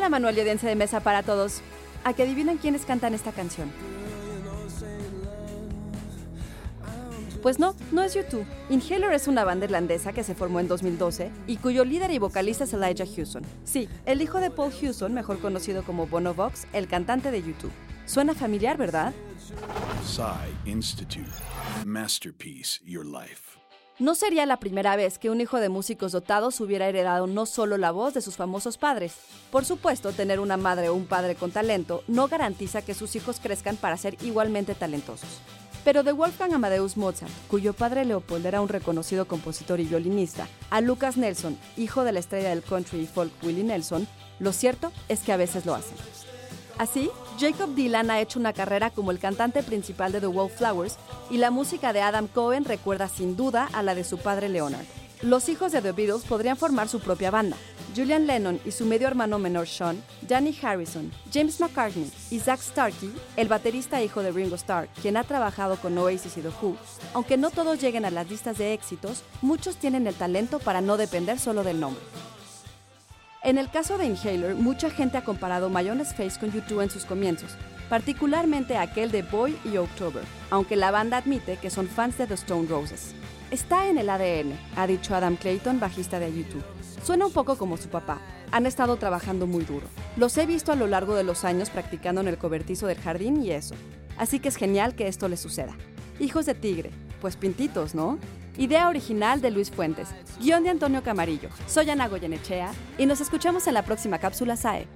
Hola Manuel de mesa para todos. ¿A que adivinan quiénes cantan esta canción? Pues no, no es YouTube. Inhaler es una banda irlandesa que se formó en 2012 y cuyo líder y vocalista es Elijah Hewson. Sí, el hijo de Paul Hewson, mejor conocido como Bono Vox, el cantante de YouTube. Suena familiar, ¿verdad? Psy Institute. Masterpiece Your Life. No sería la primera vez que un hijo de músicos dotados hubiera heredado no solo la voz de sus famosos padres. Por supuesto, tener una madre o un padre con talento no garantiza que sus hijos crezcan para ser igualmente talentosos. Pero de Wolfgang Amadeus Mozart, cuyo padre Leopold era un reconocido compositor y violinista, a Lucas Nelson, hijo de la estrella del country y folk Willie Nelson, lo cierto es que a veces lo hacen. Así, Jacob Dylan ha hecho una carrera como el cantante principal de The Wallflowers y la música de Adam Cohen recuerda sin duda a la de su padre Leonard. Los hijos de The Beatles podrían formar su propia banda. Julian Lennon y su medio hermano menor Sean, Danny Harrison, James McCartney y Zach Starkey, el baterista hijo de Ringo Starr, quien ha trabajado con Oasis y The Who, aunque no todos lleguen a las listas de éxitos, muchos tienen el talento para no depender solo del nombre. En el caso de Inhaler, mucha gente ha comparado Mayonnaise Face con YouTube en sus comienzos, particularmente aquel de Boy y October, aunque la banda admite que son fans de The Stone Roses. Está en el ADN, ha dicho Adam Clayton, bajista de YouTube. Suena un poco como su papá. Han estado trabajando muy duro. Los he visto a lo largo de los años practicando en el cobertizo del jardín y eso. Así que es genial que esto les suceda. Hijos de tigre, pues pintitos, ¿no? Idea original de Luis Fuentes. Guión de Antonio Camarillo. Soy Ana Goyenechea y nos escuchamos en la próxima cápsula SAE.